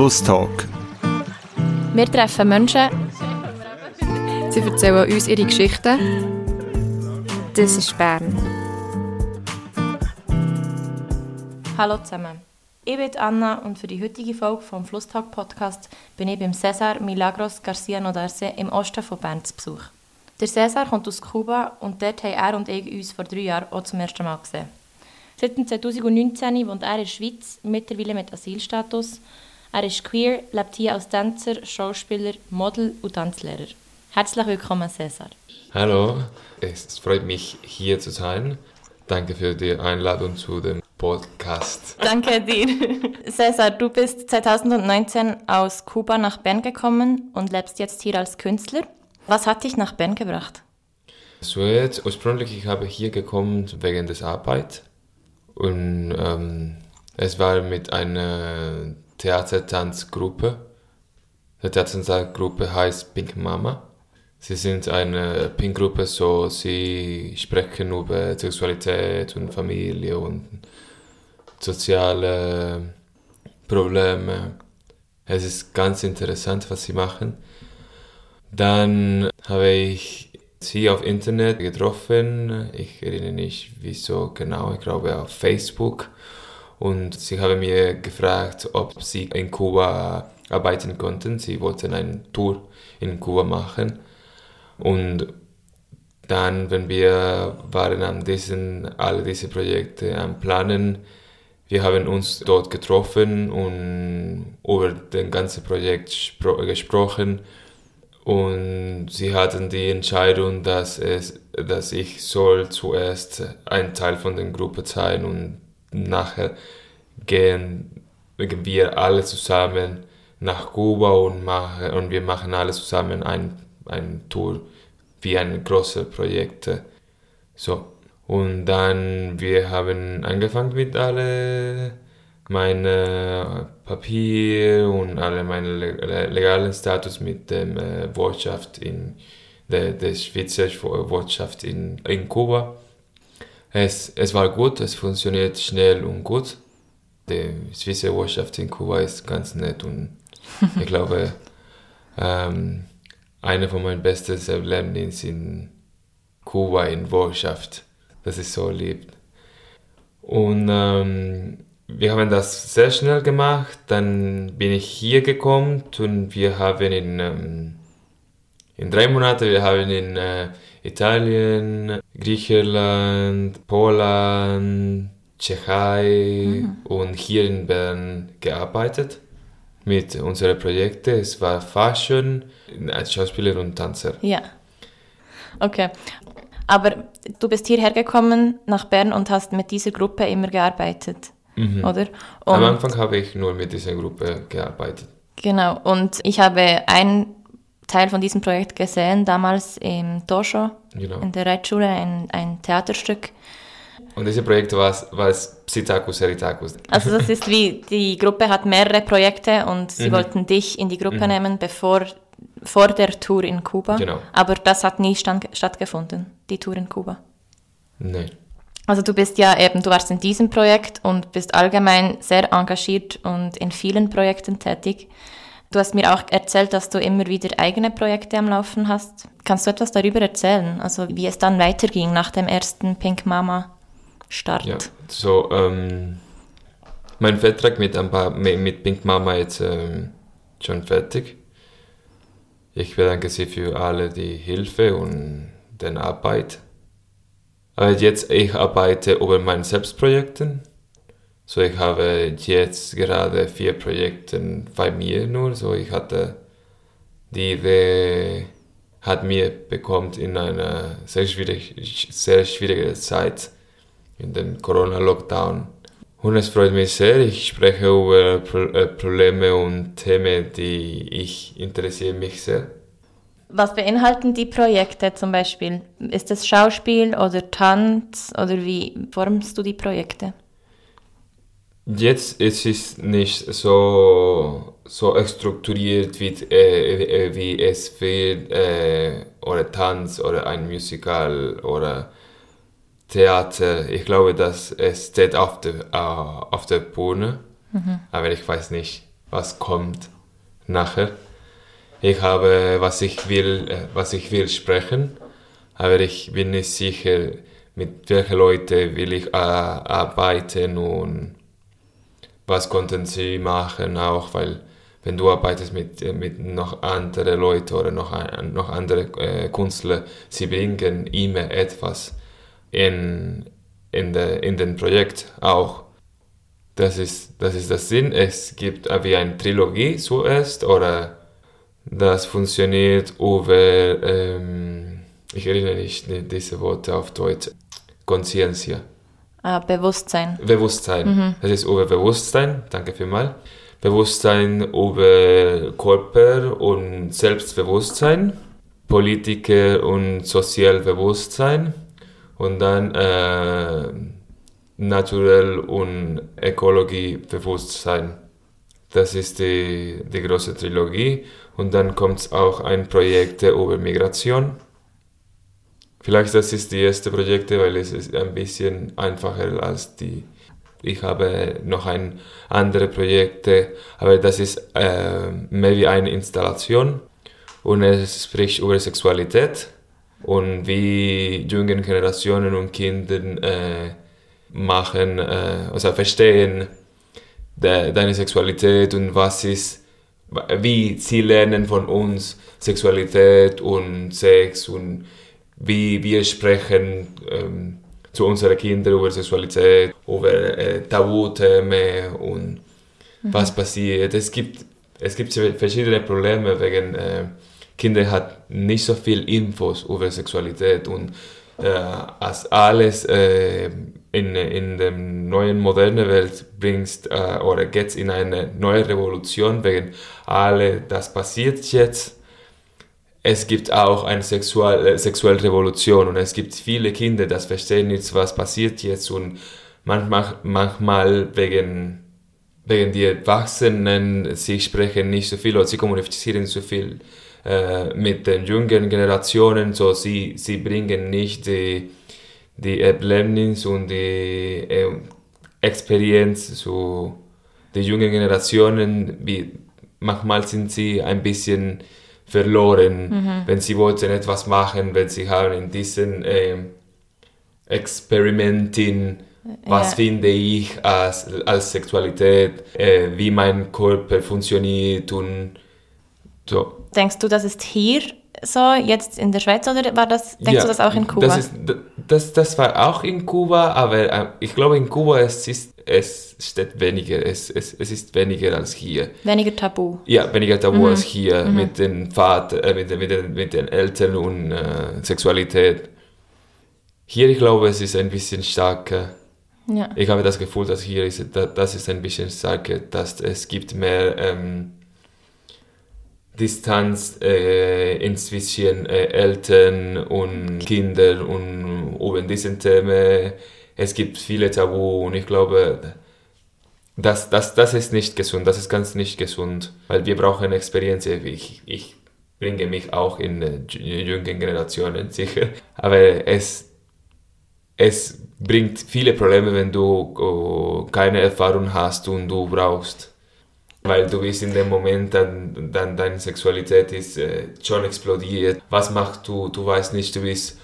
Flusstalk. Wir treffen Menschen. Sie erzählen uns ihre Geschichten. Das ist Bern. Hallo zusammen. Ich bin Anna und für die heutige Folge vom Flusstag Podcast bin ich beim Cesar Milagros Garcia Nodarse im Osten von Bern zu Besuch. Der Cesar kommt aus Kuba und dort haben er und ich uns vor drei Jahren auch zum ersten Mal gesehen. Seit 2019 wohnt er in der Schweiz, mittlerweile mit Asylstatus. Er ist queer, lebt hier als Tänzer, Schauspieler, Model und Tanzlehrer. Herzlich willkommen, Cesar. Hallo, es freut mich hier zu sein. Danke für die Einladung zu dem Podcast. Danke dir. Cesar, du bist 2019 aus Kuba nach Bern gekommen und lebst jetzt hier als Künstler. Was hat dich nach Bern gebracht? So jetzt, ursprünglich ich habe hier gekommen wegen der Arbeit und ähm, es war mit einer Theatertanzgruppe. Die Theatertanzgruppe heißt Pink Mama. Sie sind eine Pink-Gruppe, so sie sprechen über Sexualität und Familie und soziale Probleme. Es ist ganz interessant, was sie machen. Dann habe ich sie auf Internet getroffen. Ich erinnere nicht, wieso genau. Ich glaube auf Facebook. Und sie haben mir gefragt, ob sie in Kuba arbeiten konnten. Sie wollten eine Tour in Kuba machen. Und dann, wenn wir waren an diesen, alle diese Projekte am Planen, wir haben uns dort getroffen und über das ganze Projekt gesprochen und sie hatten die Entscheidung, dass, es, dass ich soll zuerst ein Teil von der Gruppe sein und nachher gehen wir alle zusammen nach Kuba und, machen, und wir machen alle zusammen ein, ein Tour wie ein großes Projekt. So. Und dann wir haben angefangen mit alle meine Papier und alle meine legalen Status mit dem äh, Wirtschaft in der, der Schweizer Wirtschaft in, in Kuba. Es, es war gut, es funktioniert schnell und gut. Die Wirtschaft in Kuba ist ganz nett und ich glaube, ähm, eine von meinen besten Erlebnissen in Kuba in Wirtschaft. Das ist so lieb. Und ähm, wir haben das sehr schnell gemacht. Dann bin ich hier gekommen und wir haben in, ähm, in drei Monaten, wir haben in äh, Italien, Griechenland, Polen, Tschechei mhm. und hier in Bern gearbeitet mit unseren Projekten. Es war Fashion als Schauspieler und Tänzer. Ja. Okay. Aber du bist hierher gekommen nach Bern und hast mit dieser Gruppe immer gearbeitet, mhm. oder? Und Am Anfang habe ich nur mit dieser Gruppe gearbeitet. Genau. Und ich habe einen Teil von diesem Projekt gesehen, damals im Tosho, genau. in der Reitschule, ein, ein Theaterstück. Und dieses Projekt war, war es Psittacus Eritacus. Also das ist wie, die Gruppe hat mehrere Projekte und sie mhm. wollten dich in die Gruppe mhm. nehmen, bevor, vor der Tour in Kuba. Genau. Aber das hat nie stand, stattgefunden, die Tour in Kuba. Nein. Also du bist ja eben, du warst in diesem Projekt und bist allgemein sehr engagiert und in vielen Projekten tätig. Du hast mir auch erzählt, dass du immer wieder eigene Projekte am Laufen hast. Kannst du etwas darüber erzählen? Also wie es dann weiterging nach dem ersten Pink Mama Start? Ja, so ähm, mein Vertrag mit, ein paar, mit Pink Mama jetzt ähm, schon fertig. Ich bedanke Sie für alle die Hilfe und den Arbeit. Aber jetzt ich arbeite über meine Selbstprojekte. So ich habe jetzt gerade vier Projekte bei mir nur. So ich hatte die Idee hat mir bekommen in einer sehr schwierig, sehr schwierigen Zeit in den Corona-Lockdown. Und es freut mich sehr, ich spreche über äh, Probleme und Themen, die ich interessiere mich sehr. Was beinhalten die Projekte zum Beispiel? Ist es Schauspiel oder Tanz oder wie formst du die Projekte? Jetzt ist es nicht so, so strukturiert, wie, äh, äh, wie es wird, äh, oder Tanz oder ein Musical oder Theater, ich glaube, dass es steht auf der, uh, auf der Bühne, mhm. aber ich weiß nicht, was kommt nachher. Ich habe, was ich will, äh, was ich will sprechen, aber ich bin nicht sicher, mit welchen Leuten will ich äh, arbeiten und was konnten sie machen auch, weil wenn du arbeitest mit, äh, mit noch anderen Leuten oder noch, noch andere äh, Künstler, sie bringen immer etwas in, in, de, in den Projekt auch. Das ist, das ist das Sinn. Es gibt wie eine Trilogie zuerst oder das funktioniert über, ähm, ich erinnere nicht diese Worte auf Deutsch, Consciencia. Ah, Bewusstsein. Bewusstsein. Mhm. Das ist über Bewusstsein, danke vielmals. Bewusstsein über Körper und Selbstbewusstsein, Politiker und Sozialbewusstsein und dann äh, Naturell und Ökologiebewusstsein. Das ist die, die große Trilogie. Und dann kommt auch ein Projekt über Migration. Vielleicht das ist die erste Projekt, weil es ist ein bisschen einfacher als die. Ich habe noch ein andere Projekte, aber das ist äh, mehr wie eine Installation und es spricht über Sexualität und wie jungen Generationen und Kindern äh, machen, äh, also verstehen de, deine Sexualität und was ist, wie sie lernen von uns Sexualität und Sex und wie wir sprechen ähm, zu unseren Kindern über Sexualität, über äh, Tabuthemen und mhm. was passiert. Es gibt, es gibt verschiedene Probleme wegen äh, Kinder hat nicht so viel Infos über Sexualität und äh, als alles äh, in, in der neuen modernen Welt bringst äh, oder geht in eine neue Revolution, wegen alle das passiert jetzt. Es gibt auch eine Sexual, äh, sexuelle Revolution und es gibt viele Kinder, das verstehen nicht, was passiert jetzt und manchmal, manchmal wegen, wegen die Erwachsenen, sie sprechen nicht so viel oder sie kommunizieren so viel äh, mit den jungen Generationen, so sie, sie bringen nicht die die Erlebnis und die äh, Experience zu den jungen Generationen, wie manchmal sind sie ein bisschen verloren, mhm. wenn sie wollten etwas machen, wenn sie haben in diesen äh, Experimenten, was ja. finde ich als, als Sexualität, äh, wie mein Körper funktioniert und so. Denkst du, das ist hier so jetzt in der Schweiz oder war das, denkst ja, du das auch in Kuba? Das, ist, das, das war auch in Kuba, aber äh, ich glaube in Kuba es ist es steht weniger, es, es, es ist weniger als hier. Weniger Tabu. Ja, weniger Tabu mhm. als hier mhm. mit den Vater, äh, mit, mit, den, mit den Eltern und äh, Sexualität. Hier, ich glaube, es ist ein bisschen stärker. Ja. Ich habe das Gefühl, dass hier ist, das ist ein bisschen stärker, dass es gibt mehr ähm, Distanz äh, inzwischen äh, Eltern und Kinder und über diesen Themen. Es gibt viele Tabu und ich glaube, das, das, das ist nicht gesund, das ist ganz nicht gesund, weil wir brauchen Experience. Ich, ich bringe mich auch in äh, jüngeren Generationen sicher, aber es, es bringt viele Probleme, wenn du oh, keine Erfahrung hast und du brauchst weil du bist in dem Moment, dann, dann deine Sexualität ist äh, schon explodiert. Was machst du? Du weißt nicht, du bist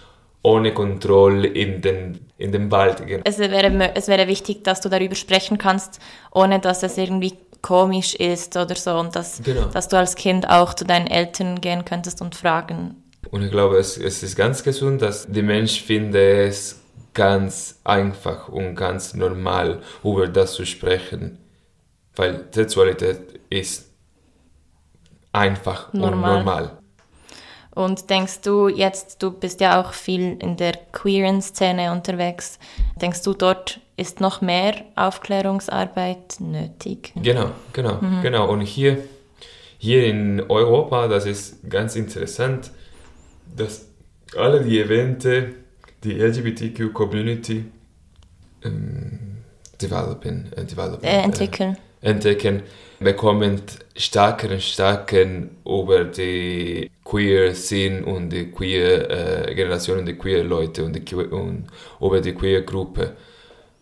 ohne Kontrolle in den, in den Wald. Es wäre, es wäre wichtig, dass du darüber sprechen kannst, ohne dass es irgendwie komisch ist oder so und dass, genau. dass du als Kind auch zu deinen Eltern gehen könntest und fragen. Und ich glaube, es, es ist ganz gesund, dass die Mensch findet es ganz einfach und ganz normal, über das zu sprechen weil Sexualität ist einfach normal. und normal. Und denkst du jetzt, du bist ja auch viel in der queeren Szene unterwegs, denkst du, dort ist noch mehr Aufklärungsarbeit nötig? Genau, genau, mhm. genau. Und hier, hier in Europa, das ist ganz interessant, dass alle die Evente, die LGBTQ-Community ähm, developen, äh, developen äh, entwickeln. Äh, entdecken, bekommen stärker und stärker über die queer Szene und die queer äh, Generation und die queer Leute und, die, und über die queer Gruppe.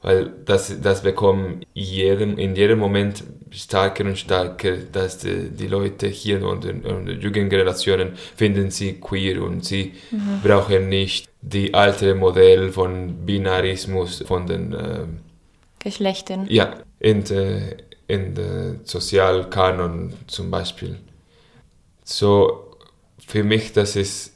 weil das, das bekommen jedem, in jedem Moment stärker und stärker, dass die, die Leute hier und in den jüngeren Generationen finden sie queer und sie mhm. brauchen nicht die alte Modell von Binarismus, von den äh, Geschlechtern. Ja, in der in der Sozialkanon zum Beispiel. So, für mich, das ist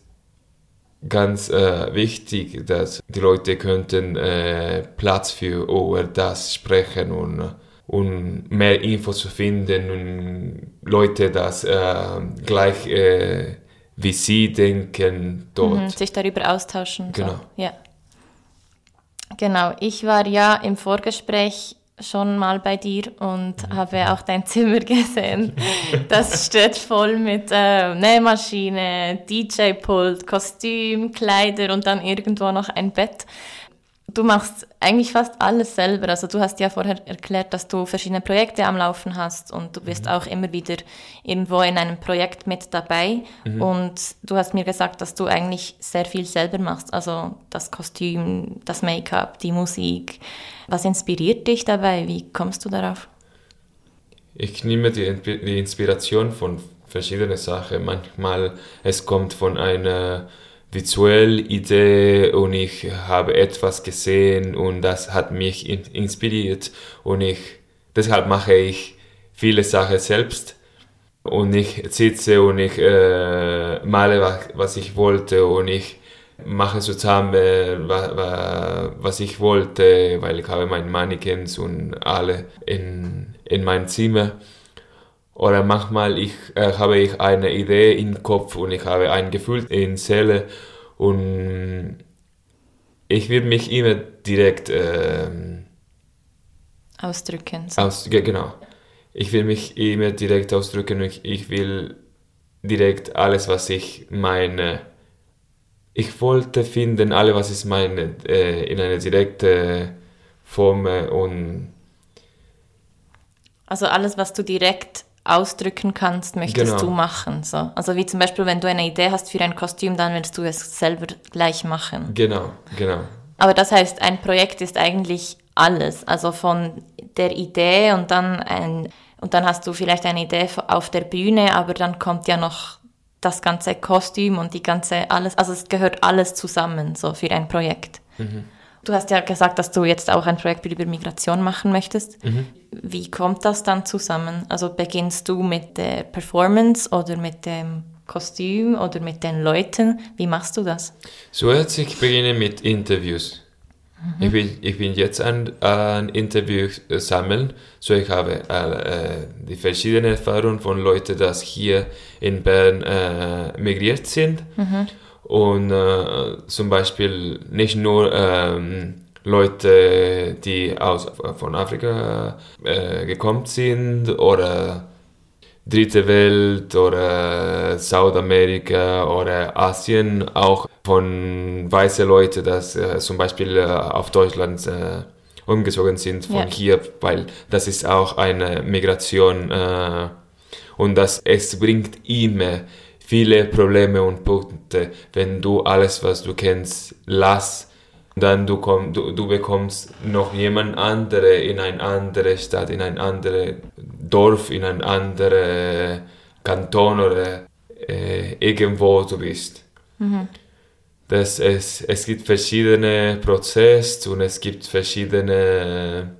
ganz äh, wichtig, dass die Leute könnten äh, Platz für über das sprechen und, und mehr Infos zu finden und Leute das äh, gleich äh, wie sie denken dort. Mhm, sich darüber austauschen. Genau. So. Ja. Genau, ich war ja im Vorgespräch schon mal bei dir und mhm. habe auch dein Zimmer gesehen. Das steht voll mit äh, Nähmaschine, DJ-Pult, Kostüm, Kleider und dann irgendwo noch ein Bett. Du machst eigentlich fast alles selber. Also du hast ja vorher erklärt, dass du verschiedene Projekte am Laufen hast und du bist mhm. auch immer wieder irgendwo in einem Projekt mit dabei. Mhm. Und du hast mir gesagt, dass du eigentlich sehr viel selber machst. Also das Kostüm, das Make-up, die Musik. Was inspiriert dich dabei? Wie kommst du darauf? Ich nehme die, die Inspiration von verschiedenen Sachen. Manchmal es kommt von einer visuelle Idee und ich habe etwas gesehen und das hat mich inspiriert und ich deshalb mache ich viele Sachen selbst und ich sitze und ich äh, male was, was ich wollte und ich mache zusammen was, was ich wollte, weil ich habe meine Mannequins und alle in, in mein Zimmer oder manchmal ich, äh, habe ich eine Idee im Kopf und ich habe ein Gefühl in Seele und ich will mich immer direkt ähm, ausdrücken. So. Aus, genau. Ich will mich immer direkt ausdrücken und ich, ich will direkt alles, was ich meine. Ich wollte finden, alles, was ich meine, äh, in eine direkte Form und also alles, was du direkt ausdrücken kannst, möchtest genau. du machen. So. Also wie zum Beispiel, wenn du eine Idee hast für ein Kostüm, dann willst du es selber gleich machen. Genau, genau. Aber das heißt, ein Projekt ist eigentlich alles. Also von der Idee und dann ein, und dann hast du vielleicht eine Idee auf der Bühne, aber dann kommt ja noch das ganze Kostüm und die ganze alles, also es gehört alles zusammen, so für ein Projekt. Mhm. Du hast ja gesagt, dass du jetzt auch ein Projekt über Migration machen möchtest. Mhm. Wie kommt das dann zusammen? Also beginnst du mit der Performance oder mit dem Kostüm oder mit den Leuten? Wie machst du das? Zuerst ich beginne mit Interviews. Mhm. Ich, bin, ich bin jetzt an, an Interviews sammeln, so ich habe äh, die verschiedenen Erfahrungen von Leuten, die hier in Bern äh, migriert sind. Mhm und äh, zum Beispiel nicht nur ähm, Leute, die aus, von Afrika äh, gekommen sind oder Dritte Welt oder Südamerika oder Asien, auch von weißen Leuten, die äh, zum Beispiel äh, auf Deutschland äh, umgezogen sind von ja. hier, weil das ist auch eine Migration äh, und das es bringt immer viele Probleme und Punkte, wenn du alles, was du kennst, lass, dann du, komm, du, du bekommst noch jemand andere in eine andere Stadt, in ein anderes Dorf, in ein anderes Kanton oder äh, irgendwo du bist. Mhm. Das, es, es gibt verschiedene Prozesse und es gibt verschiedene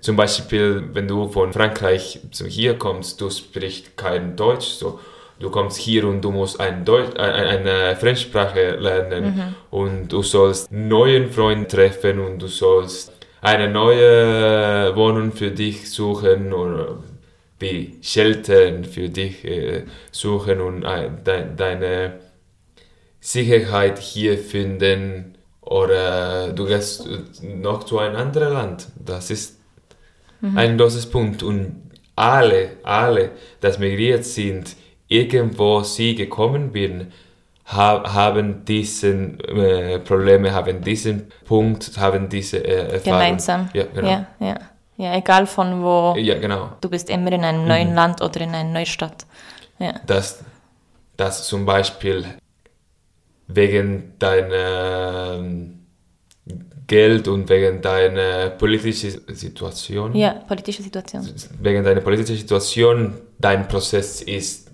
zum Beispiel, wenn du von Frankreich zu hier kommst, du sprichst kein Deutsch, so du kommst hier und du musst ein Deutsch, eine Fremdsprache lernen mhm. und du sollst neuen Freund treffen und du sollst eine neue Wohnung für dich suchen oder wie Shelter für dich äh, suchen und äh, de deine Sicherheit hier finden oder du gehst noch zu einem anderen Land. Das ist mhm. ein großes Punkt und alle, alle, das migriert sind, irgendwo sie gekommen bin, ha haben diesen äh, Probleme, haben diesen Punkt, haben diese äh, Erfahrung. Gemeinsam. Ja, genau. Ja, ja. ja, egal von wo. Ja, genau. Du bist immer in einem neuen mhm. Land oder in einer neuen Stadt. Ja. Dass, dass zum Beispiel wegen deiner Geld und wegen deiner politischen Situation. Ja, politische Situation. Wegen deiner politischen Situation, dein Prozess ist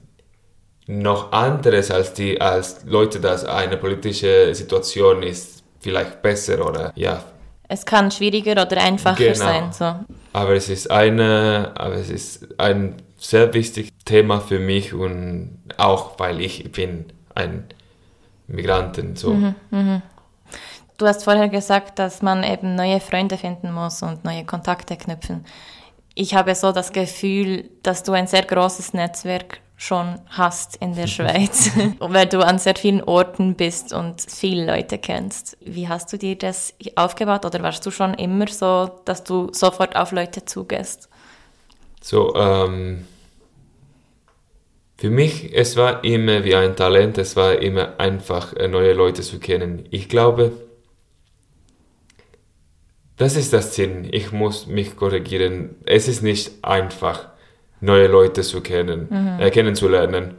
noch anderes als die als Leute, dass eine politische Situation ist vielleicht besser oder ja. Es kann schwieriger oder einfacher Genau. sein. So. Aber es ist eine, aber es ist ein sehr wichtiges Thema für mich und auch weil ich bin ein Migranten so. Du hast vorher gesagt, dass man eben neue Freunde finden muss und neue Kontakte knüpfen. Ich habe so das Gefühl, dass du ein sehr großes Netzwerk schon hast in der Schweiz, weil du an sehr vielen Orten bist und viele Leute kennst. Wie hast du dir das aufgebaut oder warst du schon immer so, dass du sofort auf Leute zugehst? So, ähm, für mich, es war immer wie ein Talent, es war immer einfach, äh, neue Leute zu kennen. Ich glaube, das ist das Sinn. Ich muss mich korrigieren. Es ist nicht einfach, neue Leute zu kennen, äh, kennenzulernen.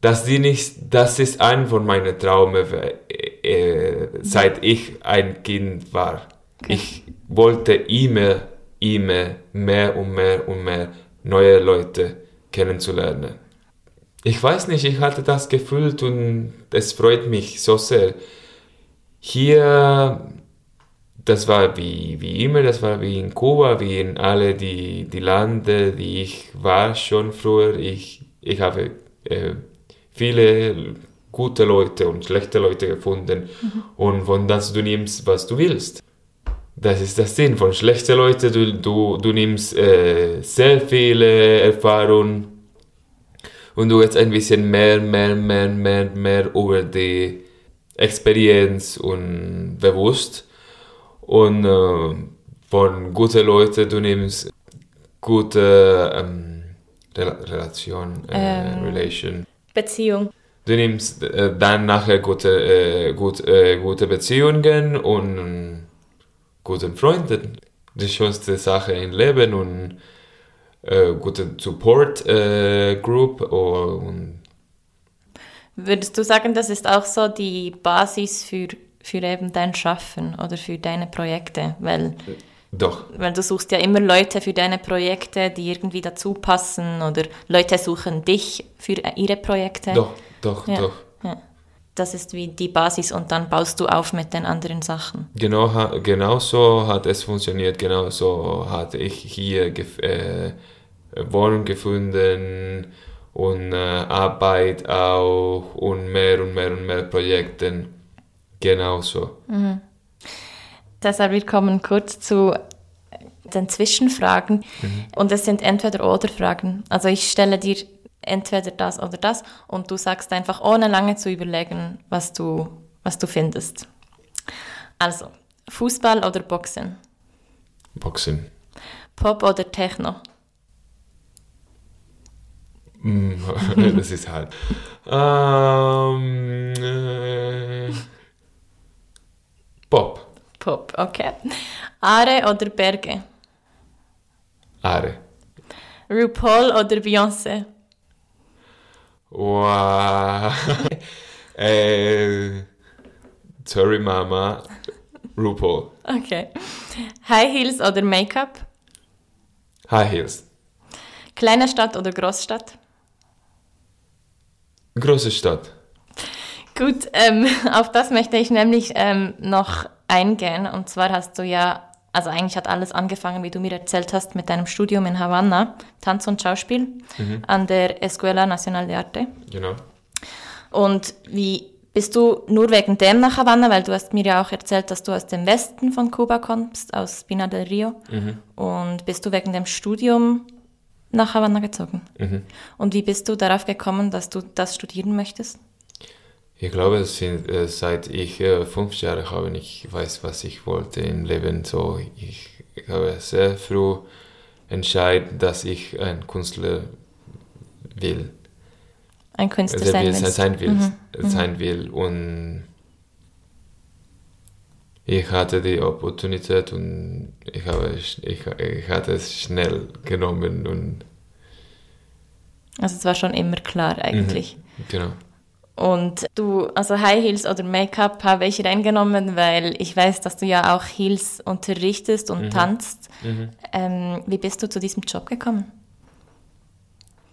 Das, die nicht, das ist ein von meinen Träumen, äh, äh, seit ich ein Kind war. Ich wollte immer, immer mehr und mehr und mehr neue Leute kennenzulernen. Ich weiß nicht, ich hatte das gefühlt und es freut mich so sehr. Hier, das war wie, wie immer, das war wie in Kuba, wie in alle die, die Länder, die ich war schon früher. Ich, ich habe äh, viele gute Leute und schlechte Leute gefunden und von das du nimmst, was du willst. Das ist das Sinn von schlechten Leuten. Du, du, du nimmst äh, sehr viele Erfahrungen und du jetzt ein bisschen mehr, mehr, mehr, mehr, mehr über die Experience und bewusst. Und äh, von guten Leuten, du nimmst gute ähm, Rel Relation, äh, Ähm. Relation. Beziehung. Du nimmst äh, dann nachher gute, äh, gut, äh, gute Beziehungen und guten Freunden. Die schönste Sache im Leben und äh, gute Support Group und Würdest du sagen, das ist auch so die Basis für, für eben dein Schaffen oder für deine Projekte? Weil, doch, weil du suchst ja immer Leute für deine Projekte, die irgendwie dazu passen oder Leute suchen dich für ihre Projekte. doch, doch, Ja. doch. Ja. Das ist wie die Basis und dann baust du auf mit den anderen Sachen. Genau, genau so hat es funktioniert, genau so hatte ich hier äh, Wohnung gefunden und äh, Arbeit auch und mehr und mehr und mehr Projekte. Genau so. Deshalb wir kommen kurz zu den Zwischenfragen und es sind Entweder-Oder-Fragen. Also ich stelle dir entweder das oder das und du sagst einfach ohne lange zu überlegen, was du, was du findest. Also, Fußball oder Boxen? Boxen. Pop oder Techno? Mm, das ist halt. Ähm, äh, Pop. Okay. Aare oder Berge? Are. RuPaul oder Beyoncé? Wow. äh, sorry, Mama. RuPaul. Okay. High Heels oder Make-up? High Heels. Kleine Stadt oder Großstadt? Große Stadt. Gut, ähm, auf das möchte ich nämlich ähm, noch eingehen. Und zwar hast du ja, also eigentlich hat alles angefangen, wie du mir erzählt hast, mit deinem Studium in Havanna, Tanz und Schauspiel, an der Escuela Nacional de Arte. Genau. Und wie bist du nur wegen dem nach Havanna, weil du hast mir ja auch erzählt, dass du aus dem Westen von Kuba kommst, aus Pina del Rio. Und bist du wegen dem Studium nach Havanna gezogen? Mhm. Und wie bist du darauf gekommen, dass du das studieren möchtest? Ich glaube, sind, äh, seit ich äh, fünf Jahre habe, ich weiß, was ich wollte im Leben. So, ich, habe sehr früh entschieden, dass ich ein Künstler will. Ein Künstler Also sein will, sein will, Mhm. sein will. Und ich hatte die Opportunität und ich, habe, ich, ich hatte es schnell genommen und Also es war schon immer klar eigentlich. genau. Und du, also High Heels oder Make-up habe ich reingenommen, weil ich weiß, dass du ja auch Heels unterrichtest und Mhm. tanzt. Mhm. Ähm, wie bist du zu diesem Job gekommen?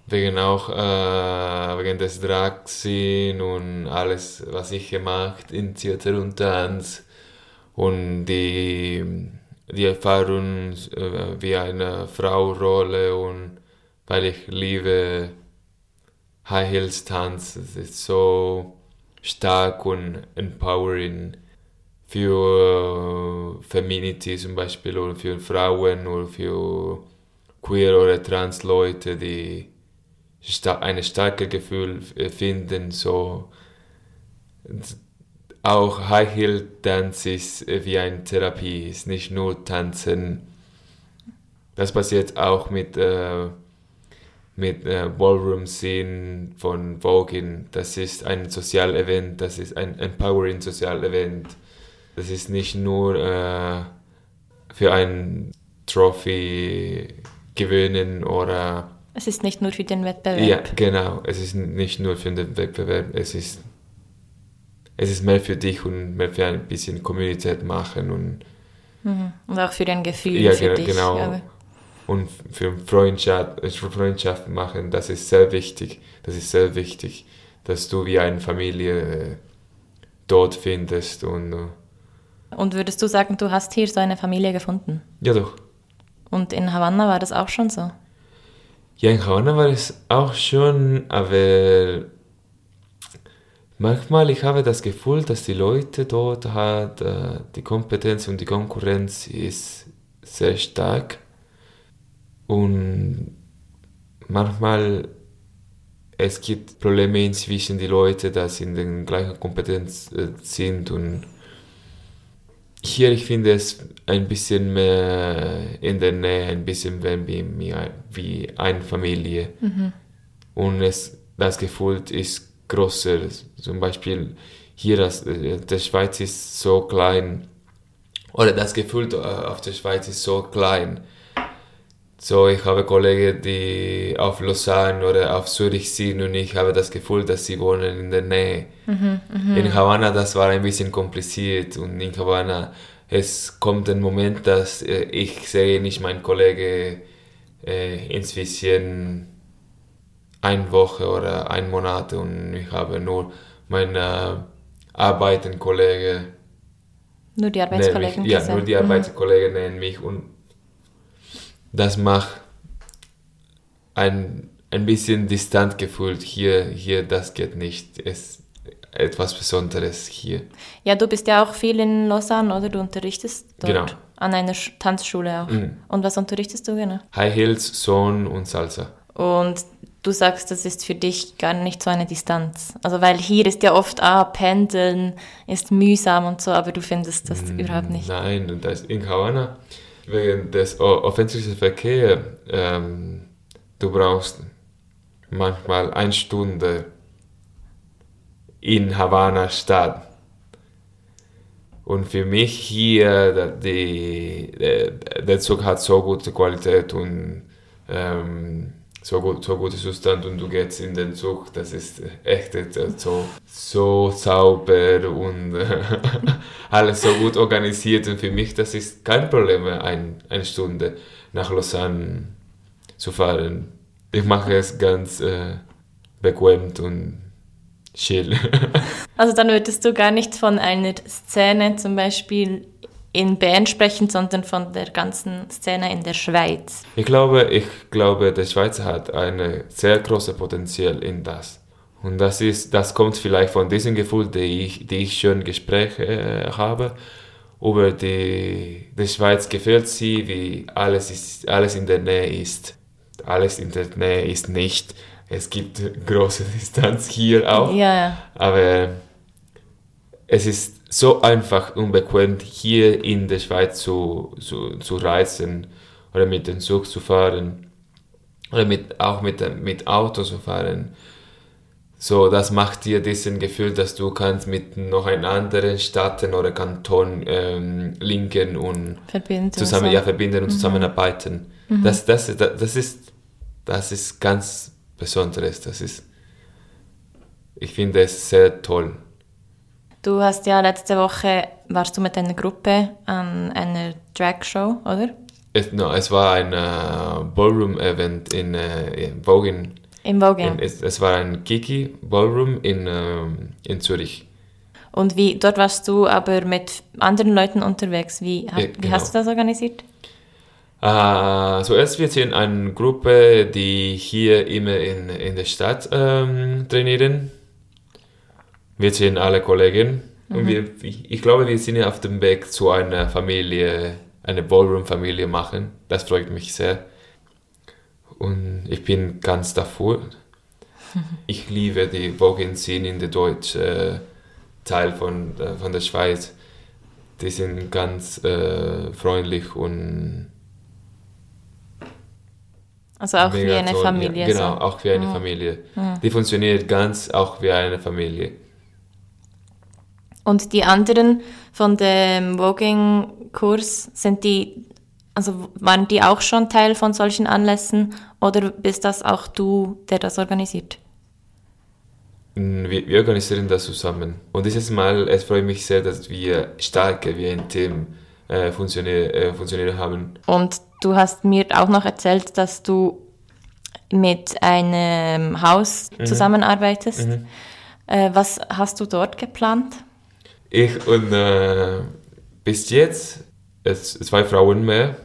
Wegen auch, äh, wegen des Dragsin und alles, was ich gemacht in Theater und Tanz und die, die Erfahrung äh, wie eine Frau-Rolle und weil ich liebe High Heels Tanz, ist so stark und empowering für Femininity zum Beispiel oder für Frauen oder für queer oder trans Leute, die ein starkes Gefühl äh, finden, so auch High Heel Dance ist äh, wie eine Therapie, ist nicht nur Tanzen. Das passiert auch mit, äh, mit äh, Ballroom Scene von Vogue. Das ist ein Sozialevent, das ist ein empowering Sozialevent. Das ist nicht nur äh, für ein Trophy gewinnen oder Es ist nicht nur für den Wettbewerb. ja, genau. Es ist nicht nur für den Wettbewerb, es ist, es ist mehr für dich und mehr für ein bisschen Kommunität machen und, Mhm. Und auch für ein Gefühl Ja, für ge- dich. genau. Und für Freundschaft, Freundschaft machen. Das ist sehr wichtig. Das ist sehr wichtig, dass du wie eine Familie äh, dort findest und äh, Und würdest du sagen, du hast hier so eine Familie gefunden? ja doch. Und in Havanna war das auch schon so? Ja, in Havanna war es auch schon, aber manchmal ich habe das Gefühl, dass die Leute dort hat, äh, die Kompetenz und die Konkurrenz ist sehr stark und manchmal es gibt Probleme zwischen die Leute, dass in den gleichen Kompetenz äh, sind und hier, ich finde es ein bisschen mehr in der Nähe, ein bisschen mehr wie, eine Familie. Und es, das Gefühl ist größer. Zum Beispiel hier, das, äh, der Schweiz ist so klein. Oder das Gefühl äh, auf der Schweiz ist so klein. So, ich habe Kollegen, die auf Lausanne oder auf Zürich sind und ich habe das Gefühl, dass sie wohnen in der Nähe. In Havanna, das war ein bisschen kompliziert und in Havanna, es kommt ein Moment, dass äh, ich sehe nicht meinen Kollege äh, inzwischen eine Woche oder ein Monat und ich habe nur meine Arbeitenkollege Nur die Arbeitskollegen ja, nur die Arbeitskollegen nennen mich und das macht ein, ein bisschen distant gefühlt. Hier, hier, das geht nicht. Es ist etwas Besonderes hier. Ja, du bist ja auch viel in Lausanne, oder? Du unterrichtest dort Genau. an einer Sch- Tanzschule auch. Mhm. Und was unterrichtest du genau? High Heels, Son und Salsa. Und du sagst, das ist für dich gar nicht so eine Distanz. Also weil hier ist ja oft, ah, Pendeln ist mühsam und so, aber du findest das überhaupt nicht. Nein, und das in Havanna, wegen des öffentlichen Verkehrs, ähm, du brauchst manchmal eine Stunde in Havanna Stadt. Und für mich hier, die, der, der Zug hat so gute Qualität und ähm, so, gut, so gute Zustand und du gehst in den Zug, das ist echt äh, so, so sauber und alles so gut organisiert und für mich das ist kein Problem, ein, eine Stunde nach Lausanne zu fahren. Ich mache es ganz äh, bequem und chill. Also dann würdest du gar nicht von einer Szene zum Beispiel in Bern sprechen, sondern von der ganzen Szene in der Schweiz. Ich glaube, ich glaube, der Schweiz hat ein sehr großes Potenzial in das. Und das ist, das kommt vielleicht von diesem Gefühl, die ich, die ich schon Gespräche äh, habe über die, die Schweiz gefällt sie, wie alles ist, alles in der Nähe ist. Alles in der Nähe ist nicht. Es gibt große Distanz hier auch. Ja. Aber es ist so einfach und bequem, hier in der Schweiz zu, zu, zu reisen oder mit dem Zug zu fahren oder mit, auch mit, mit Auto zu fahren. So, das macht dir diesen Gefühl, dass du kannst mit noch einem anderen Staaten oder Kanton ähm, linken und Verbinden. zusammen so. ja, verbinden und zusammenarbeiten. Das, das, das, das, ist, das ist ganz Besonderes. Das ist ich finde es sehr toll. Du hast ja letzte Woche, warst du mit einer Gruppe an einer Drag-Show, oder? Es, no, es war ein äh, Ballroom-Event in, äh, in Vogin. In, es, es war ein Kiki Ballroom in, ähm, in Zürich. Und wie, dort warst du aber mit anderen Leuten unterwegs. Wie, Ja, wie genau. hast du das organisiert? Äh, zuerst wir sind eine Gruppe, die hier immer in, in der Stadt ähm, trainieren. Wir sind alle Kollegen und wir, ich, glaube, wir sind auf dem Weg zu einer Familie, eine Ballroom-Familie machen. Das freut mich sehr. Und ich bin ganz dafür. Ich liebe die Vogue-Szene in der deutschen Teil von, äh, von der Schweiz. Die sind ganz äh, freundlich und Also auch wie eine toll, Familie. Ja, genau, so. auch wie eine Familie. Die funktioniert ganz auch wie eine Familie. Und die anderen von dem Voging-Kurs, sind die, also waren die auch schon Teil von solchen Anlässen oder bist das auch du, der das organisiert? Mm, Wir, wir organisieren das zusammen. Und dieses Mal, es freut mich sehr, dass wir starke wie ein Team äh, funktioniert, äh, haben. Und du hast mir auch noch erzählt, dass du mit einem Haus zusammenarbeitest. Äh, was hast du dort geplant? Ich und äh, bis jetzt es zwei Frauen mehr.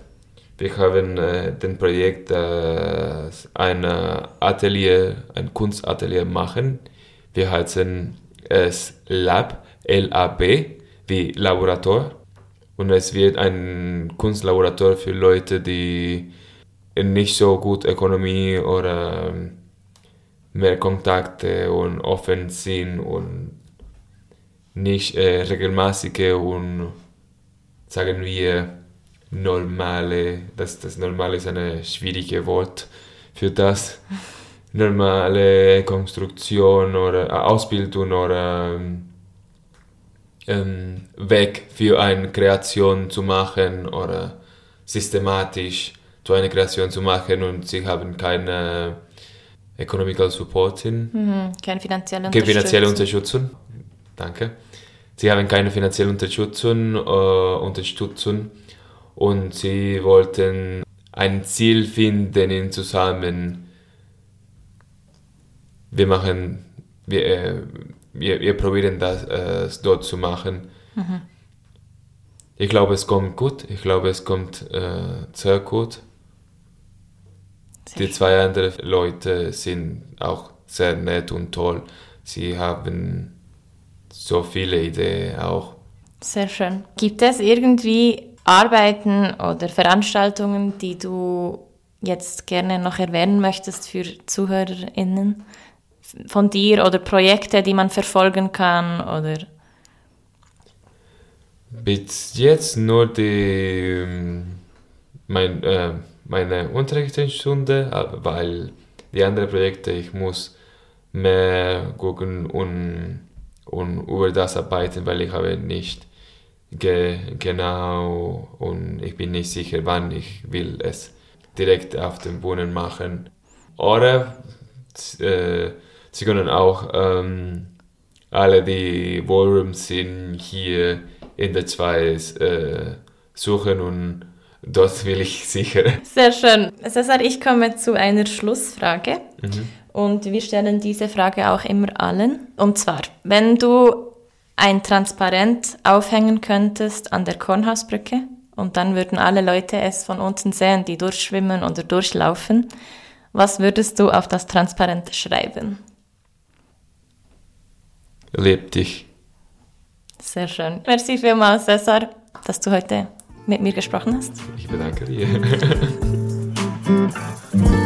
Wir haben äh, den Projekt äh, ein äh, Atelier, ein Kunstatelier machen. Wir heißen es Lab, L-A-B, wie Laborator. Und es wird ein Kunstlaborator für Leute, die nicht so gut Ökonomie oder ähm, mehr Kontakte und offen sind und nicht äh, regelmäßige und sagen wir normale, das, das normale ist ein schwieriges Wort für das, normale Konstruktion oder äh, Ausbildung oder ähm, ähm, Weg für eine Kreation zu machen oder systematisch zu einer Kreation zu machen und sie haben keine Economical Support hin. Mhm, keine finanzielle Keine finanzielle Unterstützung. Unterstützung. Danke. Sie haben keine finanzielle Unterstützung, äh, Unterstützung und sie wollten ein Ziel finden in zusammen. Wir machen, wir, äh, wir, wir probieren das äh, dort zu machen. Ich glaube, es kommt gut. Ich glaube, es kommt äh, sehr gut. Sehr Die zwei anderen Leute sind auch sehr nett und toll. Sie haben so viele Ideen auch. Sehr schön. Gibt es irgendwie Arbeiten oder Veranstaltungen, die du jetzt gerne noch erwähnen möchtest für ZuhörerInnen von dir oder Projekte, die man verfolgen kann oder Bis jetzt nur die, ähm, mein, äh, meine Unterrichtsstunde, weil die anderen Projekte, ich muss mehr gucken und, und über das arbeiten, weil ich habe nicht ge genau und ich bin nicht sicher, wann ich will es direkt auf dem Boden machen. Oder äh, sie können auch ähm, alle die Ballrooms sind hier in der Schweiz äh, suchen und dort will ich sicher. Sehr schön. Cesar, ich komme zu einer Schlussfrage. Mhm. Und wir stellen diese Frage auch immer allen. Und zwar, wenn du ein Transparent aufhängen könntest an der Kornhausbrücke und dann würden alle Leute es von unten sehen, die durchschwimmen oder durchlaufen, was würdest du auf das Transparent schreiben? Leb dich. Sehr schön. Merci vielmals, Cesar, dass du heute mit mir gesprochen hast. Ich bedanke dir.